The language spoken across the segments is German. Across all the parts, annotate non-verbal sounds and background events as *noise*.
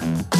Thank you.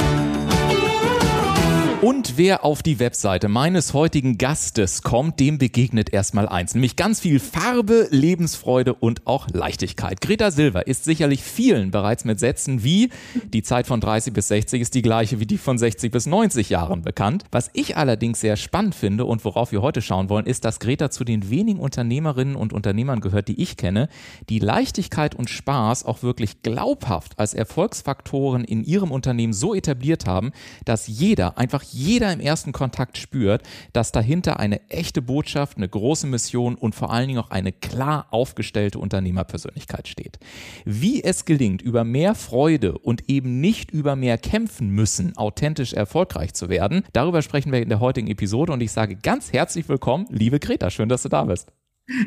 Und wer auf die Webseite meines heutigen Gastes kommt, dem begegnet erstmal eins, nämlich ganz viel Farbe, Lebensfreude und auch Leichtigkeit. Greta Silver ist sicherlich vielen bereits mit Sätzen wie die Zeit von 30 bis 60 ist die gleiche wie die von 60 bis 90 Jahren bekannt. Was ich allerdings sehr spannend finde und worauf wir heute schauen wollen, ist, dass Greta zu den wenigen Unternehmerinnen und Unternehmern gehört, die ich kenne, die Leichtigkeit und Spaß auch wirklich glaubhaft als Erfolgsfaktoren in ihrem Unternehmen so etabliert haben, dass jeder einfach jeder im ersten Kontakt spürt, dass dahinter eine echte Botschaft, eine große Mission und vor allen Dingen auch eine klar aufgestellte Unternehmerpersönlichkeit steht. Wie es gelingt, über mehr Freude und eben nicht über mehr kämpfen müssen, authentisch erfolgreich zu werden, darüber sprechen wir in der heutigen Episode und ich sage ganz herzlich willkommen, liebe Greta, schön, dass du da bist.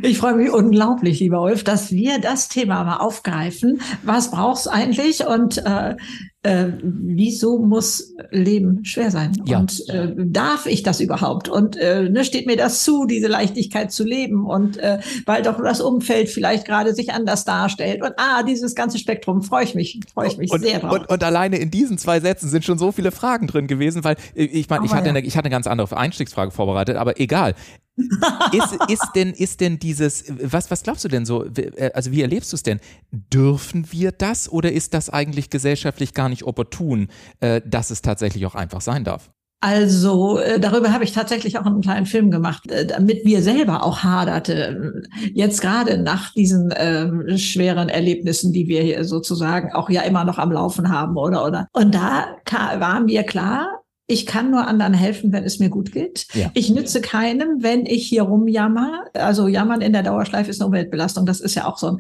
Ich freue mich unglaublich, lieber Ulf, dass wir das Thema mal aufgreifen. Was brauchst du eigentlich und äh, äh, wieso muss Leben schwer sein? Ja. Und äh, darf ich das überhaupt? Und äh, ne, steht mir das zu, diese Leichtigkeit zu leben? Und äh, weil doch das Umfeld vielleicht gerade sich anders darstellt. Und ah, dieses ganze Spektrum freue ich mich, freue ich mich und, sehr drauf. Und, und, alleine in diesen zwei Sätzen sind schon so viele Fragen drin gewesen, weil äh, ich meine, ich hatte, ja. eine, ich hatte eine ganz andere Einstiegsfrage vorbereitet, aber egal ist, ist, denn, ist denn dieses, was, was glaubst du denn so, äh, also wie erlebst du es denn? Dürfen wir das oder ist das eigentlich gesellschaftlich gar nicht opportun, äh, dass es tatsächlich auch einfach sein darf? Also äh, darüber habe ich tatsächlich auch einen kleinen Film gemacht, damit wir selber auch haderte. Jetzt gerade nach diesen äh, schweren Erlebnissen, die wir hier sozusagen auch ja immer noch am Laufen haben, oder oder. Und da war mir klar, ich kann nur anderen helfen, wenn es mir gut geht. Ja. Ich nütze keinem, wenn ich hier rumjammer. Also jammern in der Dauerschleife ist eine Umweltbelastung. Das ist ja auch so ein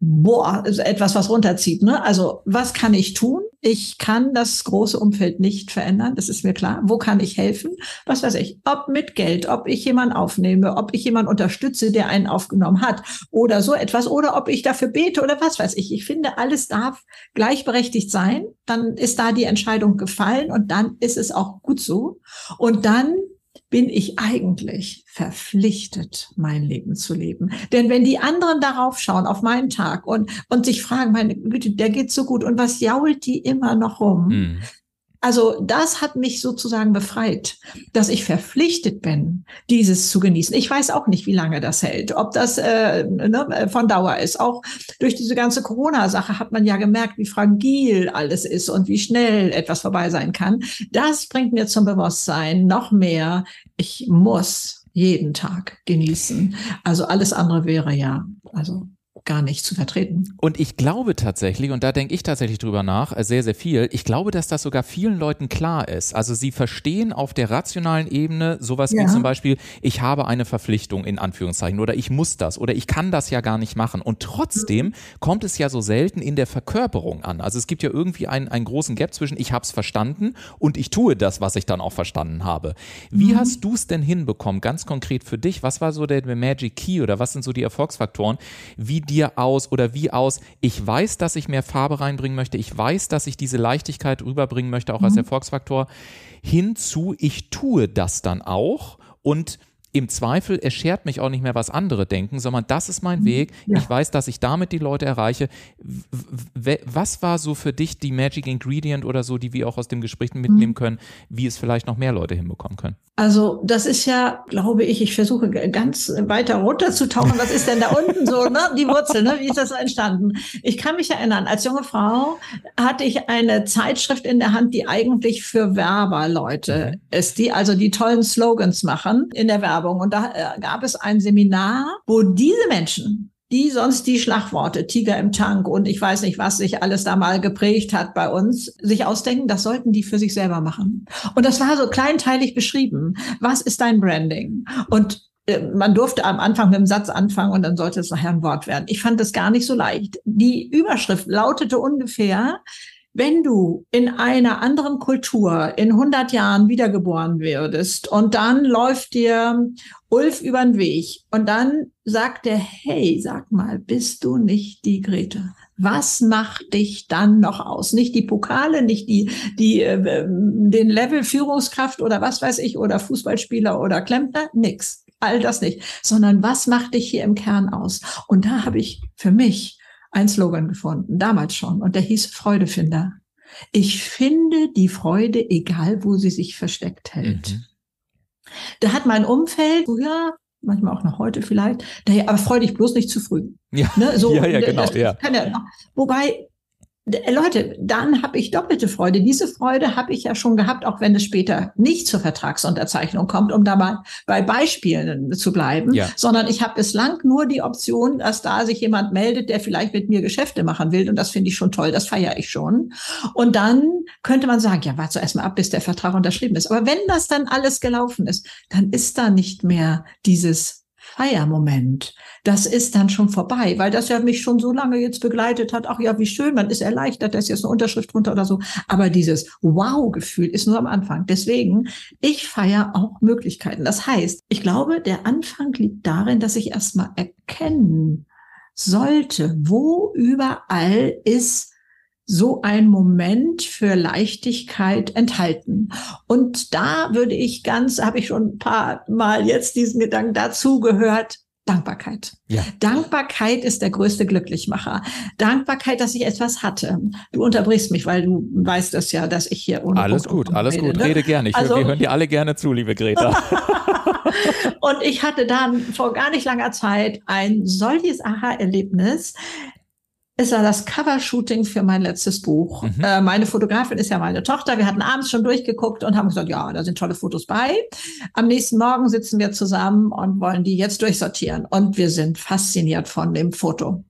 boah, etwas, was runterzieht. Ne? Also was kann ich tun? Ich kann das große Umfeld nicht verändern, das ist mir klar. Wo kann ich helfen? Was weiß ich, ob mit Geld, ob ich jemanden aufnehme, ob ich jemanden unterstütze, der einen aufgenommen hat oder so etwas, oder ob ich dafür bete oder was weiß ich. Ich finde, alles darf gleichberechtigt sein. Dann ist da die Entscheidung gefallen und dann ist es auch gut so. Und dann bin ich eigentlich verpflichtet, mein Leben zu leben. Denn wenn die anderen darauf schauen, auf meinen Tag und, und sich fragen, meine Güte, der geht so gut und was jault die immer noch rum? Mhm. Also das hat mich sozusagen befreit, dass ich verpflichtet bin, dieses zu genießen. Ich weiß auch nicht, wie lange das hält, ob das äh, ne, von Dauer ist. Auch durch diese ganze Corona-Sache hat man ja gemerkt, wie fragil alles ist und wie schnell etwas vorbei sein kann. Das bringt mir zum Bewusstsein noch mehr, ich muss jeden Tag genießen. Also alles andere wäre ja, also gar nicht zu vertreten. Und ich glaube tatsächlich, und da denke ich tatsächlich drüber nach, äh, sehr, sehr viel, ich glaube, dass das sogar vielen Leuten klar ist. Also sie verstehen auf der rationalen Ebene sowas ja. wie zum Beispiel, ich habe eine Verpflichtung in Anführungszeichen oder ich muss das oder ich kann das ja gar nicht machen. Und trotzdem mhm. kommt es ja so selten in der Verkörperung an. Also es gibt ja irgendwie einen, einen großen Gap zwischen ich habe es verstanden und ich tue das, was ich dann auch verstanden habe. Wie mhm. hast du es denn hinbekommen, ganz konkret für dich? Was war so der Magic Key oder was sind so die Erfolgsfaktoren, wie dir aus oder wie aus, ich weiß, dass ich mehr Farbe reinbringen möchte, ich weiß, dass ich diese Leichtigkeit rüberbringen möchte, auch mhm. als Erfolgsfaktor, hinzu, ich tue das dann auch und im Zweifel erschert mich auch nicht mehr, was andere denken, sondern das ist mein. Weg. Ja. Ich weiß, dass ich damit die Leute erreiche. Was war so für dich die Magic Ingredient oder so, die wir auch aus dem Gespräch mitnehmen mhm. können, wie es vielleicht noch mehr Leute hinbekommen können? Also das ist ja, glaube ich, ich versuche ganz weiter runterzutauchen. Was ist denn da unten so, ne? Die Wurzel, ne? Wie ist das entstanden? Ich kann mich erinnern, als junge Frau hatte ich eine Zeitschrift in der Hand, die eigentlich für Werberleute mhm. ist, die also die tollen Slogans machen in der Werbung. Werbung. Und da äh, gab es ein Seminar, wo diese Menschen, die sonst die Schlagworte Tiger im Tank und ich weiß nicht, was sich alles da mal geprägt hat bei uns, sich ausdenken, das sollten die für sich selber machen. Und das war so kleinteilig beschrieben. Was ist dein Branding? Und äh, man durfte am Anfang mit dem Satz anfangen und dann sollte es nachher ein Wort werden. Ich fand das gar nicht so leicht. Die Überschrift lautete ungefähr, wenn du in einer anderen Kultur in 100 Jahren wiedergeboren würdest und dann läuft dir Ulf über den Weg und dann sagt er, hey, sag mal, bist du nicht die Grete? Was macht dich dann noch aus? Nicht die Pokale, nicht die, die, äh, den Level Führungskraft oder was weiß ich oder Fußballspieler oder Klempner, nix. All das nicht, sondern was macht dich hier im Kern aus? Und da habe ich für mich ein Slogan gefunden, damals schon, und der hieß Freudefinder. Ich finde die Freude, egal wo sie sich versteckt hält. Mhm. Da hat mein Umfeld früher, manchmal auch noch heute vielleicht, daher, aber freu dich bloß nicht zu früh. Ja, ne? so, *laughs* ja, ja, genau. ja. Ja, wobei äh, Leute, dann habe ich doppelte Freude. Diese Freude habe ich ja schon gehabt, auch wenn es später nicht zur Vertragsunterzeichnung kommt, um da mal bei Beispielen zu bleiben, ja. sondern ich habe bislang nur die Option, dass da sich jemand meldet, der vielleicht mit mir Geschäfte machen will. Und das finde ich schon toll, das feiere ich schon. Und dann könnte man sagen, ja, warte erst mal ab, bis der Vertrag unterschrieben ist. Aber wenn das dann alles gelaufen ist, dann ist da nicht mehr dieses Feiermoment. Das ist dann schon vorbei, weil das ja mich schon so lange jetzt begleitet hat. Ach ja, wie schön, man ist erleichtert, da ist jetzt eine Unterschrift drunter oder so. Aber dieses Wow-Gefühl ist nur am Anfang. Deswegen, ich feiere auch Möglichkeiten. Das heißt, ich glaube, der Anfang liegt darin, dass ich erstmal erkennen sollte, wo überall ist so ein Moment für Leichtigkeit enthalten. Und da würde ich ganz, habe ich schon ein paar Mal jetzt diesen Gedanken dazu gehört, Dankbarkeit. Ja. Dankbarkeit ist der größte Glücklichmacher. Dankbarkeit, dass ich etwas hatte. Du unterbrichst mich, weil du weißt das ja, dass ich hier ohne Alles Punkt gut, alles rede, gut. Ne? Rede gerne. Ich, also, wir hören dir alle gerne zu, liebe Greta. *laughs* *laughs* und ich hatte dann vor gar nicht langer Zeit ein solches Aha-Erlebnis. Es war das Covershooting für mein letztes Buch. Mhm. Äh, meine Fotografin ist ja meine Tochter. Wir hatten abends schon durchgeguckt und haben gesagt, ja, da sind tolle Fotos bei. Am nächsten Morgen sitzen wir zusammen und wollen die jetzt durchsortieren. Und wir sind fasziniert von dem Foto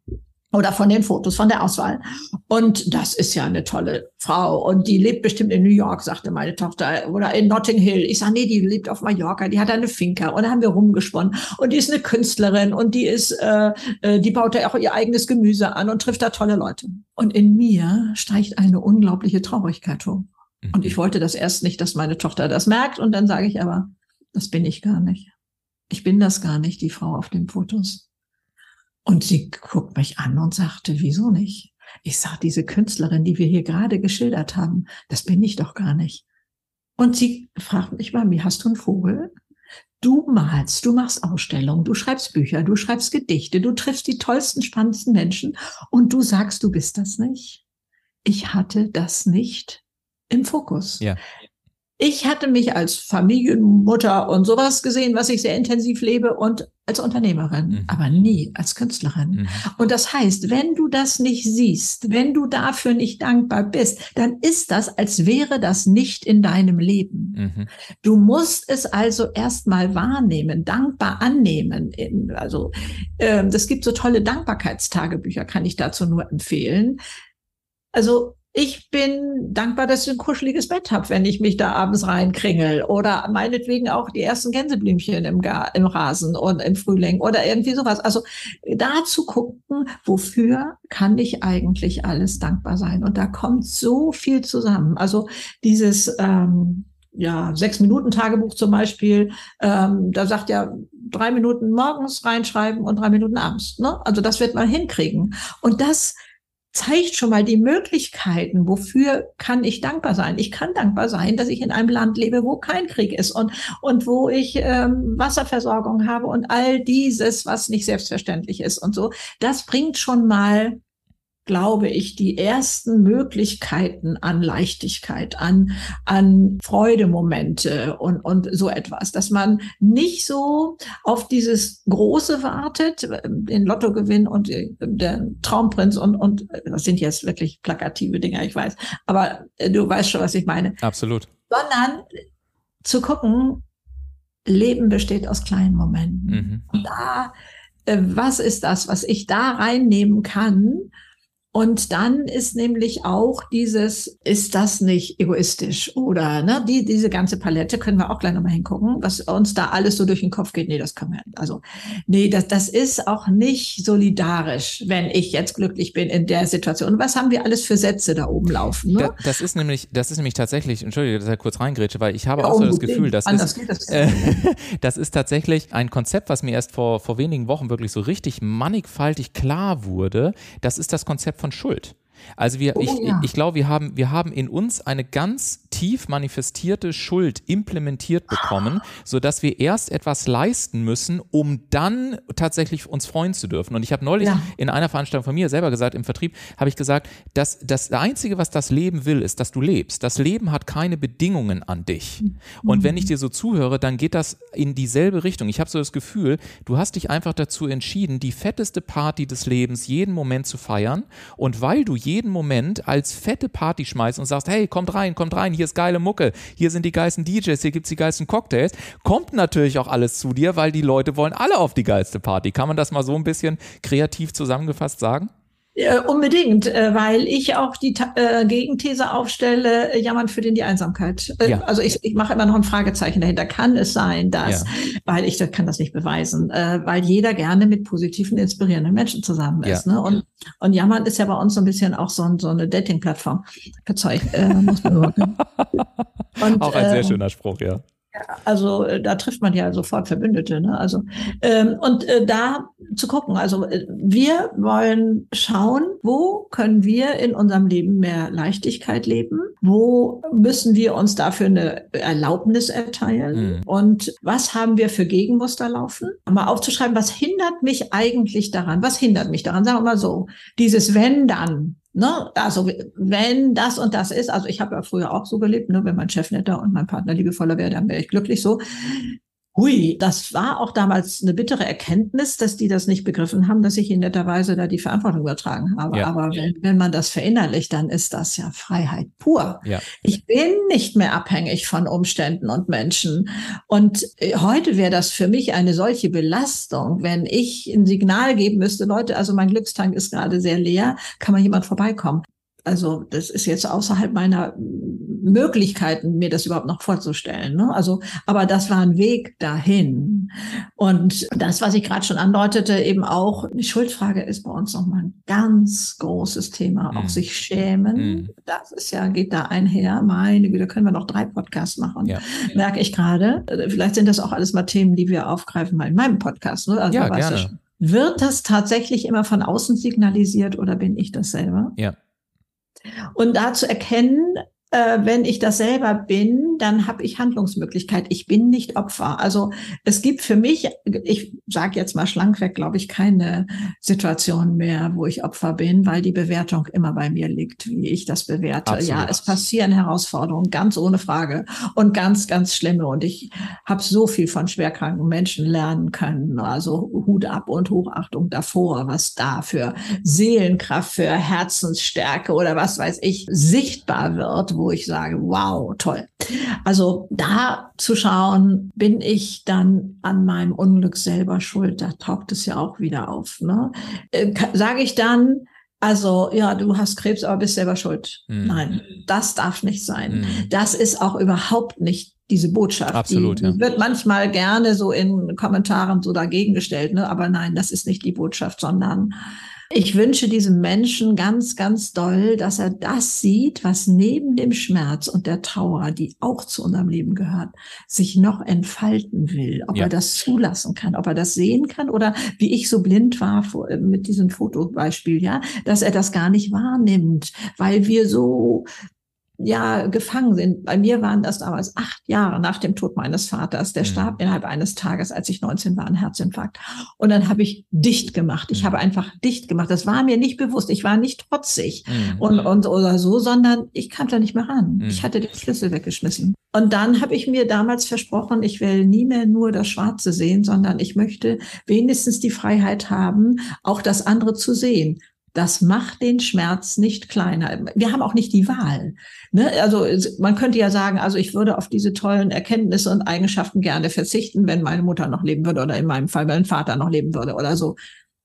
oder von den Fotos, von der Auswahl. Und das ist ja eine tolle Frau. Und die lebt bestimmt in New York, sagte meine Tochter, oder in Notting Hill. Ich sage, nee, die lebt auf Mallorca, die hat eine Finca. Und da haben wir rumgesponnen. Und die ist eine Künstlerin und die ist, äh, äh die baut ja auch ihr eigenes Gemüse an und trifft da tolle Leute. Und in mir steigt eine unglaubliche Traurigkeit hoch. Mhm. Und ich wollte das erst nicht, dass meine Tochter das merkt. Und dann sage ich aber, das bin ich gar nicht. Ich bin das gar nicht, die Frau auf den Fotos. Und sie guckt mich an und sagte, wieso nicht? Ich sag, diese Künstlerin, die wir hier gerade geschildert haben, das bin ich doch gar nicht. Und sie fragt mich mal, mir hast du einen Vogel? Du malst, du machst Ausstellungen, du schreibst Bücher, du schreibst Gedichte, du triffst die tollsten, spannendsten Menschen und du sagst, du bist das nicht. Ich hatte das nicht im Fokus. Ja. Ich hatte mich als Familienmutter und sowas gesehen, was ich sehr intensiv lebe und als Unternehmerin, mhm. aber nie als Künstlerin. Mhm. Und das heißt, wenn du das nicht siehst, wenn du dafür nicht dankbar bist, dann ist das, als wäre das nicht in deinem Leben. Mhm. Du musst es also erstmal wahrnehmen, dankbar annehmen. Also, ähm, das gibt so tolle Dankbarkeitstagebücher, kann ich dazu nur empfehlen. Also ich bin dankbar, dass ich ein kuscheliges Bett habe, wenn ich mich da abends reinkringel. Oder meinetwegen auch die ersten Gänseblümchen im, Gar im Rasen und im Frühling oder irgendwie sowas. Also da zu gucken, wofür kann ich eigentlich alles dankbar sein? Und da kommt so viel zusammen. Also dieses ähm, ja, sechs Minuten Tagebuch zum Beispiel, ähm, da sagt ja drei Minuten morgens reinschreiben und drei Minuten abends. Ne? Also das wird man hinkriegen. Und das zeigt schon mal die Möglichkeiten, wofür kann ich dankbar sein. Ich kann dankbar sein, dass ich in einem Land lebe, wo kein Krieg ist und, und wo ich ähm, Wasserversorgung habe und all dieses, was nicht selbstverständlich ist und so. Das bringt schon mal glaube ich, die ersten Möglichkeiten an Leichtigkeit, an, an Freudemomente und, und so etwas, dass man nicht so auf dieses Große wartet, den Lottogewinn und der Traumprinz und, und das sind jetzt wirklich plakative Dinge, ich weiß, aber du weißt schon, was ich meine. Absolut. Sondern zu gucken, Leben besteht aus kleinen Momenten. Mhm. Da, äh, was ist das, was ich da reinnehmen kann, Und dann ist nämlich auch dieses, ist das nicht egoistisch? Oder ne, die, diese ganze Palette können wir auch gleich nochmal hingucken, was uns da alles so durch den Kopf geht. Nee, das können wir. Also, nee, das, das ist auch nicht solidarisch, wenn ich jetzt glücklich bin in der Situation. Was haben wir alles für Sätze da oben laufen? Ne? Das, das ist nämlich, das ist nämlich tatsächlich, entschuldige, dass ich kurz reingrätsche, weil ich habe ja, auch so das Gefühl, dass ist, das, *laughs* äh, das ist tatsächlich ein Konzept, was mir erst vor, vor wenigen Wochen wirklich so richtig mannigfaltig klar wurde. Das ist das Konzept von Schuld. Also wir, oh, ich, ja. ich glaube, wir haben, wir haben in uns eine ganz tief manifestierte Schuld implementiert bekommen, so dass wir erst etwas leisten müssen, um dann tatsächlich uns freuen zu dürfen. Und ich habe neulich ja. in einer Veranstaltung von mir selber gesagt, im Vertrieb habe ich gesagt, dass das Einzige, was das Leben will, ist, dass du lebst. Das Leben hat keine Bedingungen an dich. Und mhm. wenn ich dir so zuhöre, dann geht das in dieselbe Richtung. Ich habe so das Gefühl, du hast dich einfach dazu entschieden, die fetteste Party des Lebens jeden Moment zu feiern. Und weil du jeden Moment als fette Party schmeißt und sagst, hey, kommt rein, kommt rein, hier ist geile Mucke, hier sind die geilsten DJs, hier gibt es die geilsten Cocktails, kommt natürlich auch alles zu dir, weil die Leute wollen alle auf die geilste Party. Kann man das mal so ein bisschen kreativ zusammengefasst sagen? Äh, unbedingt, äh, weil ich auch die äh, Gegenthese aufstelle, äh, jammern für den die Einsamkeit. Äh, ja. Also ich, ich mache immer noch ein Fragezeichen dahinter. Kann es sein, dass, ja. weil ich das kann das nicht beweisen, weil jeder gerne mit positiven, inspirierenden Menschen zusammen ist. Ja. Ne? Und, und jammern ist ja bei uns so ein bisschen auch so, so eine Dating-Plattform. Verzeih, muss man. *laughs* Und, auch ein sehr ähm, schöner Spruch, ja. Also äh, da trifft man ja sofort Verbündete. Ne? Also ähm, und äh, da zu gucken. Also äh, wir wollen schauen, wo können wir in unserem Leben mehr Leichtigkeit leben? Wo müssen wir uns dafür eine Erlaubnis erteilen? Mhm. Und was haben wir für Gegenmuster laufen? Mal aufzuschreiben, was hindert mich eigentlich daran? Was hindert mich daran? Sagen wir mal so, dieses Wenn dann. Ne? Also wenn das und das ist, also ich habe ja früher auch so gelebt, ne? wenn mein Chef netter und mein Partner liebevoller wäre, dann wäre ich glücklich so. Hui, das war auch damals eine bittere Erkenntnis, dass die das nicht begriffen haben, dass ich in netter Weise da die Verantwortung übertragen habe. Ja. Aber wenn, wenn man das verinnerlicht, dann ist das ja Freiheit pur. Ja. Ich bin nicht mehr abhängig von Umständen und Menschen. Und äh, heute wäre das für mich eine solche Belastung, wenn ich ein Signal geben müsste, Leute, also mein Glückstank ist gerade sehr leer, kann mal jemand vorbeikommen. Also das ist jetzt außerhalb meiner Möglichkeiten, mir das überhaupt noch vorzustellen. Ne? Also, aber das war ein Weg dahin. Und das, was ich gerade schon andeutete, eben auch, die Schuldfrage ist bei uns nochmal ein ganz großes Thema. Auch mhm. sich schämen. Mhm. Das ist ja, geht da einher. Meine Güte, können wir noch drei Podcasts machen. Ja. Merke ich gerade. Vielleicht sind das auch alles mal Themen, die wir aufgreifen mal in meinem Podcast. Ne? Also, ja, gerne. Wird das tatsächlich immer von außen signalisiert oder bin ich das selber? Ja. Und da zu erkennen, äh, wenn ich das selber bin, dann habe ich Handlungsmöglichkeit. Ich bin nicht Opfer. Also es gibt für mich, ich sage jetzt mal schlankweg, glaube ich, keine Situation mehr, wo ich Opfer bin, weil die Bewertung immer bei mir liegt, wie ich das bewerte. Absolut. Ja, es passieren Herausforderungen, ganz ohne Frage und ganz, ganz schlimme. Und ich habe so viel von schwerkranken Menschen lernen können. Also Hut ab und Hochachtung davor, was da für Seelenkraft, für Herzensstärke oder was weiß ich sichtbar wird wo ich sage, wow, toll. Also da zu schauen, bin ich dann an meinem Unglück selber schuld? Da taucht es ja auch wieder auf. Ne? Äh, sage ich dann, also ja, du hast Krebs, aber bist selber schuld. Mhm. Nein, das darf nicht sein. Mhm. Das ist auch überhaupt nicht diese Botschaft. Absolut, die, ja. wird manchmal gerne so in Kommentaren so dagegen gestellt, ne? aber nein, das ist nicht die Botschaft, sondern ich wünsche diesem Menschen ganz, ganz doll, dass er das sieht, was neben dem Schmerz und der Trauer, die auch zu unserem Leben gehört, sich noch entfalten will. Ob ja. er das zulassen kann, ob er das sehen kann oder wie ich so blind war mit diesem Fotobeispiel, ja, dass er das gar nicht wahrnimmt, weil wir so ja gefangen sind. Bei mir waren das damals acht Jahre nach dem Tod meines Vaters. Der mhm. starb innerhalb eines Tages, als ich 19 war, ein Herzinfarkt. Und dann habe ich dicht gemacht. Ich mhm. habe einfach dicht gemacht. Das war mir nicht bewusst. Ich war nicht trotzig mhm. und, und oder so, sondern ich kam da nicht mehr ran. Mhm. Ich hatte den Schlüssel weggeschmissen. Und dann habe ich mir damals versprochen, ich will nie mehr nur das Schwarze sehen, sondern ich möchte wenigstens die Freiheit haben, auch das andere zu sehen. Das macht den Schmerz nicht kleiner. Wir haben auch nicht die Wahl. Ne? Also man könnte ja sagen, also ich würde auf diese tollen Erkenntnisse und Eigenschaften gerne verzichten, wenn meine Mutter noch leben würde oder in meinem Fall mein Vater noch leben würde oder so.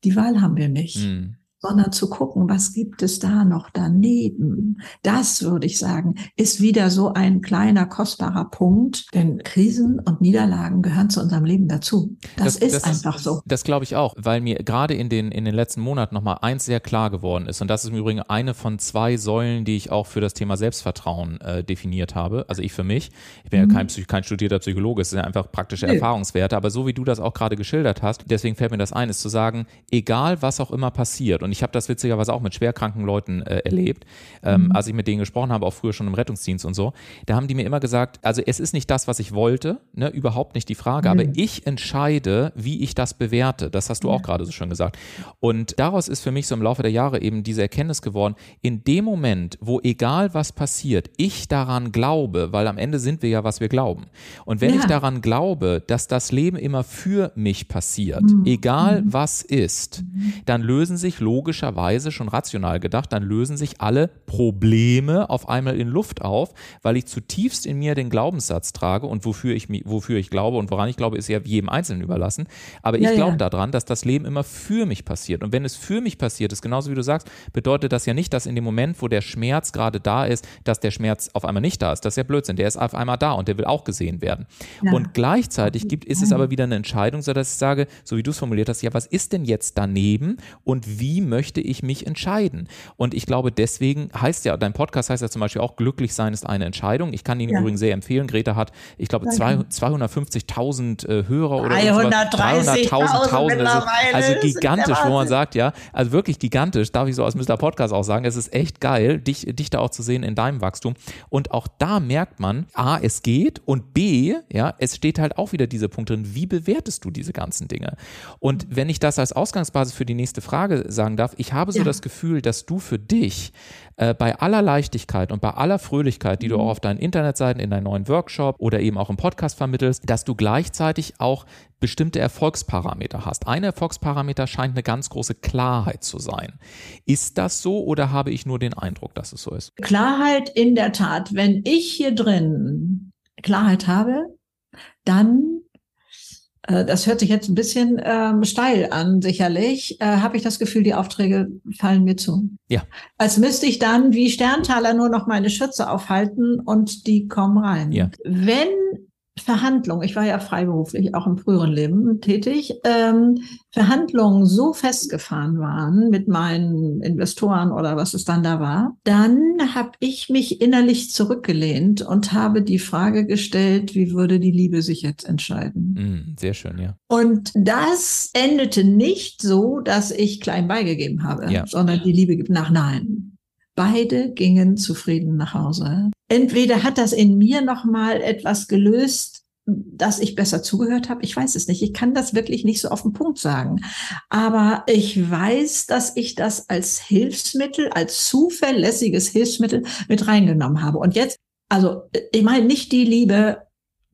Die Wahl haben wir nicht. Mhm sondern zu gucken, was gibt es da noch daneben. Das würde ich sagen, ist wieder so ein kleiner, kostbarer Punkt, denn Krisen und Niederlagen gehören zu unserem Leben dazu. Das, das ist das, einfach so. Das glaube ich auch, weil mir gerade in den, in den letzten Monaten nochmal eins sehr klar geworden ist und das ist im Übrigen eine von zwei Säulen, die ich auch für das Thema Selbstvertrauen äh, definiert habe. Also ich für mich. Ich bin mhm. ja kein, kein studierter Psychologe, es sind ja einfach praktische nee. Erfahrungswerte, aber so wie du das auch gerade geschildert hast, deswegen fällt mir das ein, ist zu sagen, egal was auch immer passiert und ich habe das witzigerweise auch mit schwerkranken Leuten äh, erlebt, ähm, mhm. als ich mit denen gesprochen habe, auch früher schon im Rettungsdienst und so, da haben die mir immer gesagt, also es ist nicht das, was ich wollte, ne, überhaupt nicht die Frage, mhm. aber ich entscheide, wie ich das bewerte. Das hast du auch gerade so schön gesagt. Und daraus ist für mich so im Laufe der Jahre eben diese Erkenntnis geworden, in dem Moment, wo egal was passiert, ich daran glaube, weil am Ende sind wir ja, was wir glauben. Und wenn ja. ich daran glaube, dass das Leben immer für mich passiert, mhm. egal mhm. was ist, mhm. dann lösen sich logischerweise, schon rational gedacht, dann lösen sich alle Probleme auf einmal in Luft auf, weil ich zutiefst in mir den Glaubenssatz trage und wofür ich, wofür ich glaube und woran ich glaube, ist ja jedem Einzelnen überlassen. Aber ich ja, glaube ja. daran, dass das Leben immer für mich passiert. Und wenn es für mich passiert ist, genauso wie du sagst, bedeutet das ja nicht, dass in dem Moment, wo der Schmerz gerade da ist, dass der Schmerz auf einmal nicht da ist. Das ist ja Blödsinn. Der ist auf einmal da und der will auch gesehen werden. Ja. Und gleichzeitig gibt, ist es aber wieder eine Entscheidung, so dass ich sage, so wie du es formuliert hast, ja, was ist denn jetzt daneben und wie möchte ich mich entscheiden? Und ich glaube, deswegen heißt ja, dein Podcast heißt ja zum Beispiel auch, glücklich sein ist eine Entscheidung. Ich kann ihn ja. übrigens sehr empfehlen. Greta hat, ich glaube, 250.000 äh, Hörer oder 330.000 300.000. Also gigantisch, wo man sagt, ja, also wirklich gigantisch, darf ich so aus Mr. Podcast auch sagen. Es ist echt geil, dich, dich da auch zu sehen in deinem Wachstum. Und auch da merkt man, A, es geht und B, ja, es steht halt auch wieder dieser Punkt drin, wie bewertest du diese ganzen Dinge? Und wenn ich das als Ausgangsbasis für die nächste Frage sagen darf, ich habe so ja. das Gefühl, dass du für dich äh, bei aller Leichtigkeit und bei aller Fröhlichkeit, die du auch mhm. auf deinen Internetseiten, in deinen neuen Workshop oder eben auch im Podcast vermittelst, dass du gleichzeitig auch bestimmte Erfolgsparameter hast. Ein Erfolgsparameter scheint eine ganz große Klarheit zu sein. Ist das so oder habe ich nur den Eindruck, dass es so ist? Klarheit in der Tat. Wenn ich hier drin Klarheit habe, dann das hört sich jetzt ein bisschen ähm, steil an, sicherlich, äh, habe ich das Gefühl, die Aufträge fallen mir zu. Ja. Als müsste ich dann wie Sterntaler nur noch meine Schütze aufhalten und die kommen rein. Ja. Wenn Verhandlungen, ich war ja freiberuflich auch im früheren Leben tätig, ähm, Verhandlungen so festgefahren waren mit meinen Investoren oder was es dann da war, dann habe ich mich innerlich zurückgelehnt und habe die Frage gestellt, wie würde die Liebe sich jetzt entscheiden? Mm, sehr schön, ja. Und das endete nicht so, dass ich klein beigegeben habe, ja. sondern die Liebe gibt nach Nein. Beide gingen zufrieden nach Hause. Entweder hat das in mir noch mal etwas gelöst, dass ich besser zugehört habe. Ich weiß es nicht. Ich kann das wirklich nicht so auf den Punkt sagen. Aber ich weiß, dass ich das als Hilfsmittel, als zuverlässiges Hilfsmittel mit reingenommen habe. Und jetzt, also ich meine nicht die Liebe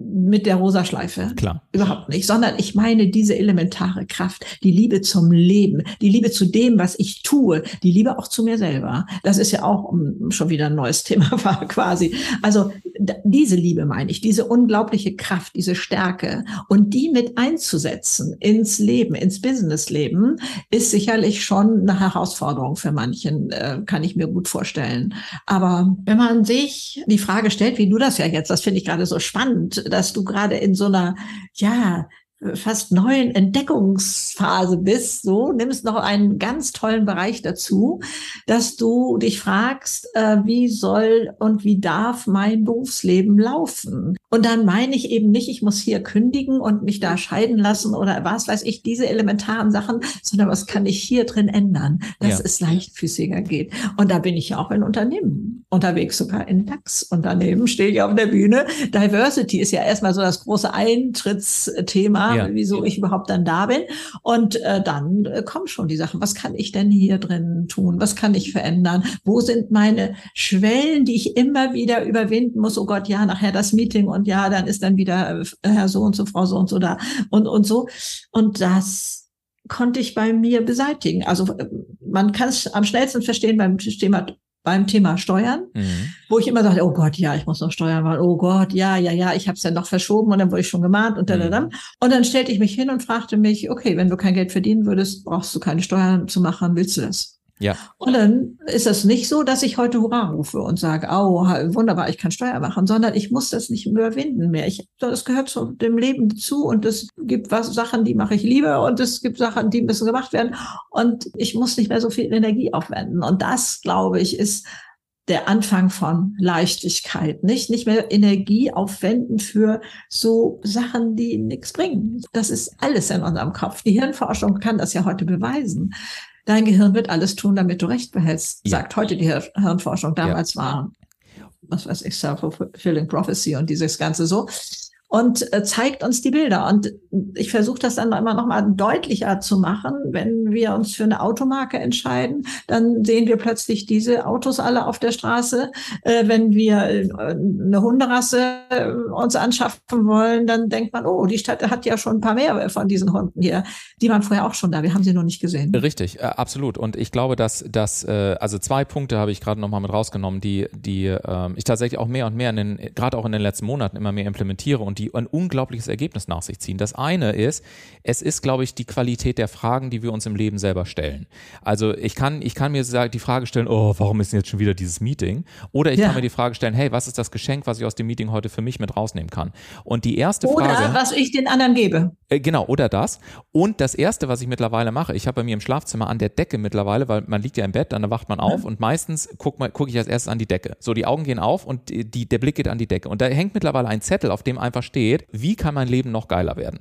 mit der rosa Schleife. Klar. Überhaupt nicht, sondern ich meine diese elementare Kraft, die Liebe zum Leben, die Liebe zu dem, was ich tue, die Liebe auch zu mir selber. Das ist ja auch schon wieder ein neues *laughs* Thema war quasi. Also diese Liebe meine ich, diese unglaubliche Kraft, diese Stärke und die mit einzusetzen ins Leben, ins Businessleben, ist sicherlich schon eine Herausforderung für manchen, äh, kann ich mir gut vorstellen. Aber wenn man sich die Frage stellt, wie du das ja jetzt, das finde ich gerade so spannend, dass du gerade in so einer, ja, fast neuen Entdeckungsphase bist, so nimmst noch einen ganz tollen Bereich dazu, dass du dich fragst, äh, wie soll und wie darf mein Berufsleben laufen? Und dann meine ich eben nicht, ich muss hier kündigen und mich da scheiden lassen oder was weiß ich, diese elementaren Sachen, sondern was kann ich hier drin ändern, dass ja. es leichtfüßiger geht. Und da bin ich ja auch in Unternehmen unterwegs, sogar in DAX-Unternehmen stehe ich auf der Bühne. Diversity ist ja erstmal so das große Eintrittsthema, ja. wieso ich überhaupt dann da bin. Und äh, dann äh, kommen schon die Sachen. Was kann ich denn hier drin tun? Was kann ich verändern? Wo sind meine Schwellen, die ich immer wieder überwinden muss? Oh Gott, ja, nachher das Meeting und und ja, dann ist dann wieder äh, Herr so und so, Frau so und so da und, und so. Und das konnte ich bei mir beseitigen. Also äh, man kann es am schnellsten verstehen beim Thema beim Thema Steuern, mhm. wo ich immer sagte, oh Gott, ja, ich muss noch Steuern machen, oh Gott, ja, ja, ja, ich habe es ja noch verschoben und dann wurde ich schon gemahnt und dann, mhm. und dann stellte ich mich hin und fragte mich, okay, wenn du kein Geld verdienen würdest, brauchst du keine Steuern zu machen, willst du das? Ja. Und dann ist es nicht so, dass ich heute Hurra rufe und sage, oh, wunderbar, ich kann Steuer machen, sondern ich muss das nicht überwinden mehr. Ich, das gehört zu dem Leben dazu und es gibt was, Sachen, die mache ich lieber und es gibt Sachen, die müssen gemacht werden und ich muss nicht mehr so viel Energie aufwenden. Und das, glaube ich, ist der Anfang von Leichtigkeit, nicht? Nicht mehr Energie aufwenden für so Sachen, die nichts bringen. Das ist alles in unserem Kopf. Die Hirnforschung kann das ja heute beweisen. Dein Gehirn wird alles tun, damit du Recht behältst, ja. sagt heute die Hirnforschung. Damals ja. war, was weiß ich, Self-Fulfilling Prophecy und dieses Ganze so und äh, zeigt uns die Bilder. Und ich versuche das dann immer noch mal deutlicher zu machen. Wenn wir uns für eine Automarke entscheiden, dann sehen wir plötzlich diese Autos alle auf der Straße. Äh, wenn wir äh, eine Hunderasse uns anschaffen wollen, dann denkt man, oh, die Stadt hat ja schon ein paar mehr von diesen Hunden hier. Die waren vorher auch schon da. Wir haben sie nur nicht gesehen. Richtig, absolut. Und ich glaube, dass, äh, also zwei Punkte habe ich gerade noch mal mit rausgenommen, die, die äh, ich tatsächlich auch mehr und mehr in den, gerade auch in den letzten Monaten immer mehr implementiere und die ein unglaubliches Ergebnis nach sich ziehen. Das eine ist, es ist, glaube ich, die Qualität der Fragen, die wir uns im Leben selber stellen. Also ich kann, ich kann mir die Frage stellen, oh, warum ist denn jetzt schon wieder dieses Meeting? Oder ich ja. kann mir die Frage stellen, hey, was ist das Geschenk, was ich aus dem Meeting heute für mich mit rausnehmen kann? Und die erste oder Frage. Oder was ich den anderen gebe. Äh, genau, oder das. Und das erste, was ich mittlerweile mache, ich habe bei mir im Schlafzimmer an der Decke mittlerweile, weil man liegt ja im Bett, dann wacht man auf mhm. und meistens gucke guck ich als erstes an die Decke. So, die Augen gehen auf und die, der Blick geht an die Decke. Und da hängt mittlerweile ein Zettel, auf dem einfach steht, wie kann mein Leben noch geiler werden?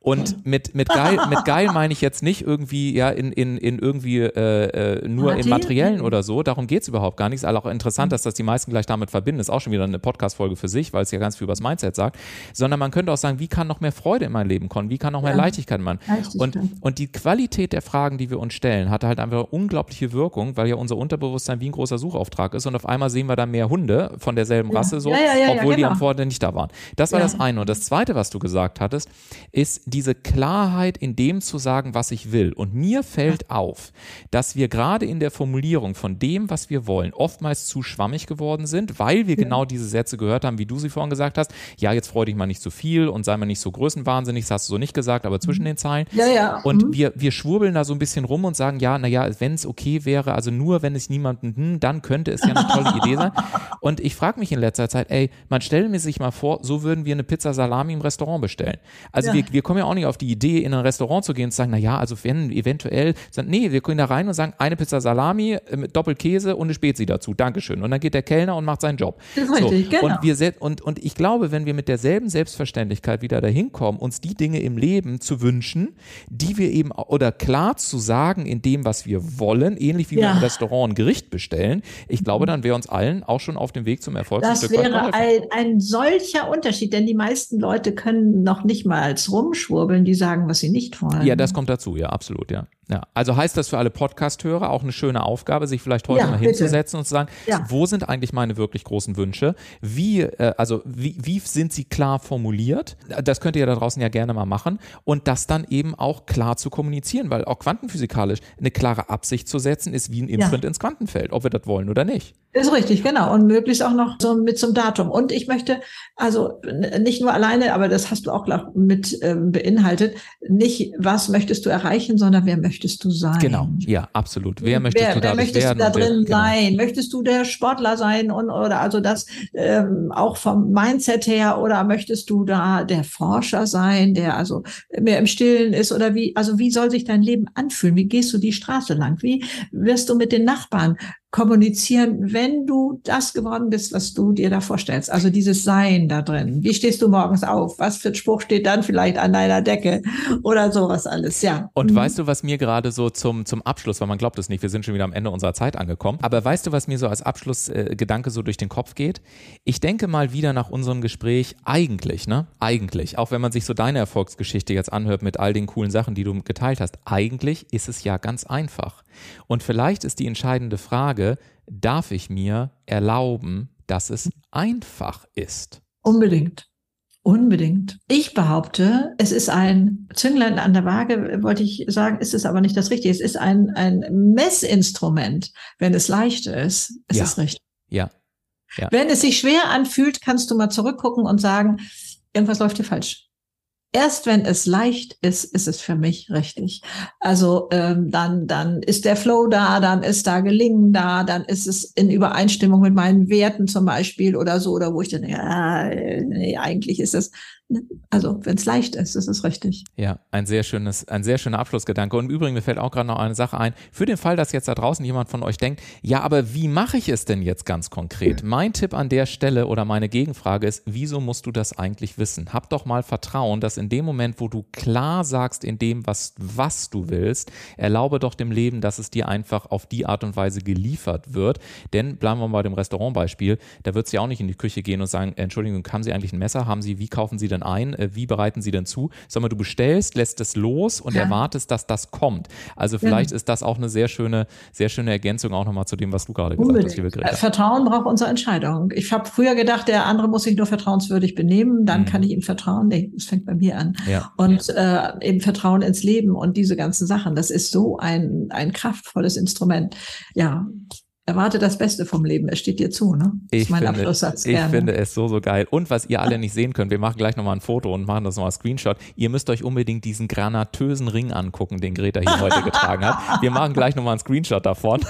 Und mit, mit geil, mit *laughs* geil meine ich jetzt nicht irgendwie, ja, in, in, in irgendwie äh, äh, nur im Materiellen oder so. Darum geht es überhaupt gar nicht. Ist auch interessant, dass das die meisten gleich damit verbinden. Ist auch schon wieder eine Podcast-Folge für sich, weil es ja ganz viel über das Mindset sagt. Sondern man könnte auch sagen, wie kann noch mehr Freude in mein Leben kommen? Wie kann noch mehr ja. Leichtigkeit in mein und, und die Qualität der Fragen, die wir uns stellen, hat halt einfach unglaubliche Wirkung, weil ja unser Unterbewusstsein wie ein großer Suchauftrag ist. Und auf einmal sehen wir dann mehr Hunde von derselben ja. Rasse so, ja, obwohl genau. die am Vorder nicht da waren. Das war das eine. Und das zweite, was du gesagt hattest, ist diese Klarheit in dem zu sagen, was ich will. Und mir fällt auf, dass wir gerade in der Formulierung von dem, was wir wollen, oftmals zu schwammig geworden sind, weil wir genau diese Sätze gehört haben, wie du sie vorhin gesagt hast. Ja, jetzt freu dich mal nicht zu so viel und sei mal nicht so größenwahnsinnig, das hast du so nicht gesagt, aber zwischen mhm. den Zeilen. Ja, ja. Und mhm. wir, wir schwurbeln da so ein bisschen rum und sagen, ja, naja, wenn es okay wäre, also nur wenn es niemanden, hm, dann könnte es ja eine tolle *laughs* Idee sein. Und ich frage mich in letzter Zeit, ey, man stelle mir sich mal vor, so würden wir eine Pizza Salami im Restaurant bestellen. Also ja. wir, wir kommen ja auch nicht auf die Idee, in ein Restaurant zu gehen und zu sagen, na ja, also wenn eventuell, nee, wir können da rein und sagen, eine Pizza Salami äh, mit Doppelkäse und eine Spezi dazu. Dankeschön. Und dann geht der Kellner und macht seinen Job. Das so. richtig, genau. Und, wir, und, und ich glaube, wenn wir mit derselben Selbstverständlichkeit wieder dahin kommen, uns die Dinge im Leben zu wünschen, die wir eben, oder klar zu sagen in dem, was wir wollen, ähnlich wie ja. wir im Restaurant ein Gericht bestellen, ich glaube, dann wäre uns allen auch schon auf dem Weg zum Erfolg. Das wäre ein, ein solcher Unterschied, denn die meisten Leute können noch nicht mal als rumschwurbeln, die sagen, was sie nicht wollen. Ja, das kommt dazu, ja, absolut, ja. Ja. Also heißt das für alle Podcast-Hörer auch eine schöne Aufgabe, sich vielleicht heute ja, mal hinzusetzen bitte. und zu sagen, ja. wo sind eigentlich meine wirklich großen Wünsche? Wie, äh, also wie, wie sind sie klar formuliert? Das könnt ihr da draußen ja gerne mal machen und das dann eben auch klar zu kommunizieren, weil auch quantenphysikalisch eine klare Absicht zu setzen ist wie ein Imprint ins Quantenfeld, ob wir das wollen oder nicht. Ist richtig, genau. Und möglichst auch noch so mit zum Datum. Und ich möchte, also nicht nur alleine, aber das hast du auch mit ähm, beinhaltet, nicht, was möchtest du erreichen, sondern wer möchtest du sein? Genau, ja, absolut. Wer möchtest wer, du wer möchtest? Du da drin wer, genau. sein? Möchtest du der Sportler sein und oder also das ähm, auch vom Mindset her oder möchtest du da der Forscher sein, der also mehr im Stillen ist oder wie, also wie soll sich dein Leben anfühlen? Wie gehst du die Straße lang? Wie wirst du mit den Nachbarn kommunizieren, wenn du das geworden bist, was du dir da vorstellst. Also dieses Sein da drin. Wie stehst du morgens auf? Was für ein Spruch steht dann vielleicht an deiner Decke oder sowas alles, ja. Und mhm. weißt du, was mir gerade so zum, zum Abschluss, weil man glaubt es nicht, wir sind schon wieder am Ende unserer Zeit angekommen, aber weißt du, was mir so als Abschlussgedanke äh, so durch den Kopf geht? Ich denke mal wieder nach unserem Gespräch, eigentlich, ne? Eigentlich, auch wenn man sich so deine Erfolgsgeschichte jetzt anhört mit all den coolen Sachen, die du geteilt hast, eigentlich ist es ja ganz einfach. Und vielleicht ist die entscheidende Frage, darf ich mir erlauben, dass es einfach ist? Unbedingt. Unbedingt. Ich behaupte, es ist ein Zünglein an der Waage, wollte ich sagen, ist es aber nicht das Richtige. Es ist ein, ein Messinstrument. Wenn es leicht ist, ist ja. es richtig. Ja. ja. Wenn es sich schwer anfühlt, kannst du mal zurückgucken und sagen, irgendwas läuft hier falsch. Erst wenn es leicht ist, ist es für mich richtig. Also ähm, dann, dann ist der Flow da, dann ist da Gelingen da, dann ist es in Übereinstimmung mit meinen Werten zum Beispiel oder so, oder wo ich dann, ja, nee, eigentlich ist es also, wenn es leicht ist, ist es richtig. Ja, ein sehr schönes, ein sehr schöner Abschlussgedanke. Und im Übrigen, mir fällt auch gerade noch eine Sache ein. Für den Fall, dass jetzt da draußen jemand von euch denkt, ja, aber wie mache ich es denn jetzt ganz konkret? Mein Tipp an der Stelle oder meine Gegenfrage ist, wieso musst du das eigentlich wissen? Hab doch mal Vertrauen, dass in dem Moment, wo du klar sagst in dem, was, was du willst, erlaube doch dem Leben, dass es dir einfach auf die Art und Weise geliefert wird. Denn bleiben wir mal bei dem Restaurantbeispiel, da wird sie ja auch nicht in die Küche gehen und sagen, Entschuldigung, haben Sie eigentlich ein Messer? Haben Sie, wie kaufen Sie denn ein? Äh, wie bereiten Sie denn zu? Sondern du bestellst, lässt es los und ja. erwartest, dass das kommt. Also vielleicht ja. ist das auch eine sehr schöne, sehr schöne Ergänzung auch nochmal zu dem, was du gerade gesagt Unbedingt. hast, liebe Greta. Vertrauen braucht unsere Entscheidung. Ich habe früher gedacht, der andere muss sich nur vertrauenswürdig benehmen, dann mhm. kann ich ihm vertrauen. Nee, es fängt bei mir an. Ja. Und äh, eben Vertrauen ins Leben und diese ganzen Sachen, das ist so ein, ein kraftvolles Instrument. Ja, erwarte das Beste vom Leben. Es steht dir zu, ne? Das ich, mein finde, ich gerne. finde es so, so geil. Und was ihr alle nicht sehen könnt, wir machen gleich nochmal ein Foto und machen das nochmal Screenshot. Ihr müsst euch unbedingt diesen granatösen Ring angucken, den Greta hier heute *laughs* getragen hat. Wir machen gleich nochmal einen Screenshot davon.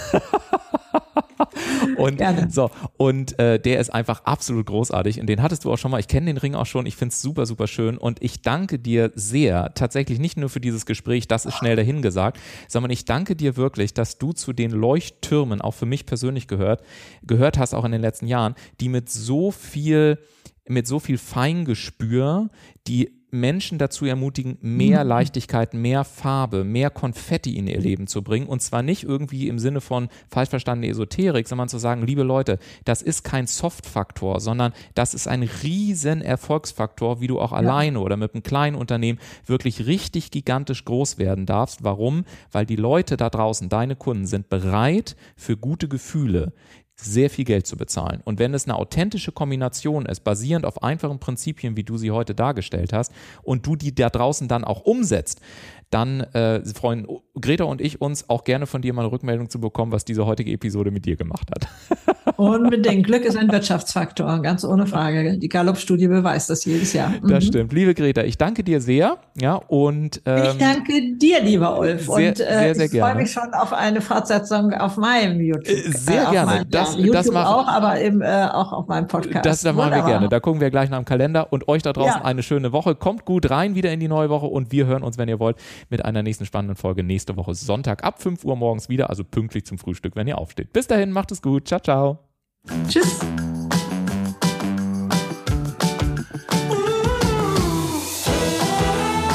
*laughs* und Gerne. so und äh, der ist einfach absolut großartig und den hattest du auch schon mal. Ich kenne den Ring auch schon. Ich finde es super super schön und ich danke dir sehr tatsächlich nicht nur für dieses Gespräch, das ist schnell dahingesagt, sondern ich danke dir wirklich, dass du zu den Leuchttürmen auch für mich persönlich gehört gehört hast auch in den letzten Jahren, die mit so viel mit so viel Feingespür die Menschen dazu ermutigen, mehr mhm. Leichtigkeit, mehr Farbe, mehr Konfetti in ihr Leben zu bringen. Und zwar nicht irgendwie im Sinne von falsch verstandene Esoterik, sondern zu sagen, liebe Leute, das ist kein Soft-Faktor, sondern das ist ein riesen Erfolgsfaktor, wie du auch ja. alleine oder mit einem kleinen Unternehmen wirklich richtig gigantisch groß werden darfst. Warum? Weil die Leute da draußen, deine Kunden, sind bereit für gute Gefühle sehr viel Geld zu bezahlen. Und wenn es eine authentische Kombination ist, basierend auf einfachen Prinzipien, wie du sie heute dargestellt hast, und du die da draußen dann auch umsetzt, dann äh, freuen Greta und ich uns auch gerne von dir mal eine Rückmeldung zu bekommen, was diese heutige Episode mit dir gemacht hat. *laughs* Unbedingt. Glück ist ein Wirtschaftsfaktor, ganz ohne Frage. Die Gallup-Studie beweist das jedes Jahr. Mhm. Das stimmt. Liebe Greta, ich danke dir sehr. Ja, und, ähm, ich danke dir, lieber Ulf. Sehr, und äh, sehr, sehr ich freue mich schon auf eine Fortsetzung auf meinem YouTube. Äh, sehr äh, gerne. Meinem, das, ja, das machen, auch, aber eben äh, auch auf meinem Podcast. Das, das machen wir gerne. Da gucken wir gleich nach dem Kalender und euch da draußen ja. eine schöne Woche. Kommt gut rein wieder in die neue Woche und wir hören uns, wenn ihr wollt, mit einer nächsten spannenden Folge nächste Woche Sonntag ab 5 Uhr morgens wieder, also pünktlich zum Frühstück, wenn ihr aufsteht. Bis dahin, macht es gut. Ciao, ciao. Tschüss.